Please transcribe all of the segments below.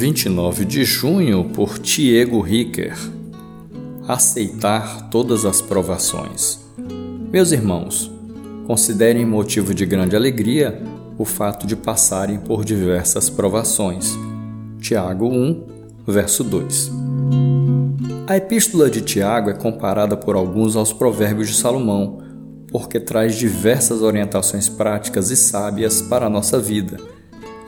29 de junho por Tiago Ricker. Aceitar todas as provações. Meus irmãos, considerem motivo de grande alegria o fato de passarem por diversas provações. Tiago 1, verso 2. A epístola de Tiago é comparada por alguns aos Provérbios de Salomão, porque traz diversas orientações práticas e sábias para a nossa vida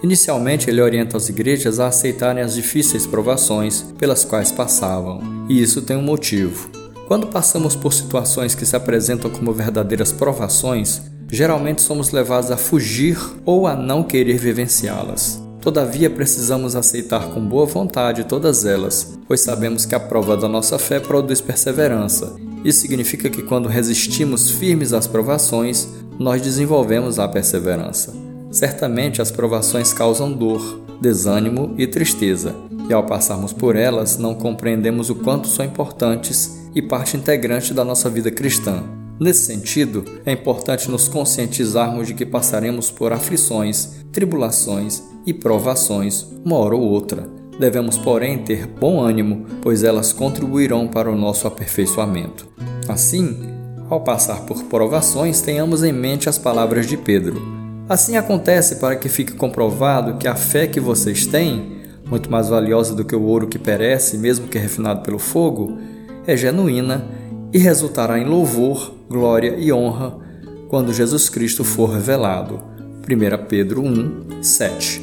Inicialmente, ele orienta as igrejas a aceitarem as difíceis provações pelas quais passavam, e isso tem um motivo. Quando passamos por situações que se apresentam como verdadeiras provações, geralmente somos levados a fugir ou a não querer vivenciá-las. Todavia, precisamos aceitar com boa vontade todas elas, pois sabemos que a prova da nossa fé produz perseverança. Isso significa que quando resistimos firmes às provações, nós desenvolvemos a perseverança. Certamente as provações causam dor, desânimo e tristeza, e ao passarmos por elas não compreendemos o quanto são importantes e parte integrante da nossa vida cristã. Nesse sentido, é importante nos conscientizarmos de que passaremos por aflições, tribulações e provações, uma hora ou outra. Devemos, porém, ter bom ânimo, pois elas contribuirão para o nosso aperfeiçoamento. Assim, ao passar por provações, tenhamos em mente as palavras de Pedro: Assim acontece para que fique comprovado que a fé que vocês têm, muito mais valiosa do que o ouro que perece, mesmo que refinado pelo fogo, é genuína e resultará em louvor, glória e honra quando Jesus Cristo for revelado. 1 Pedro 1, 7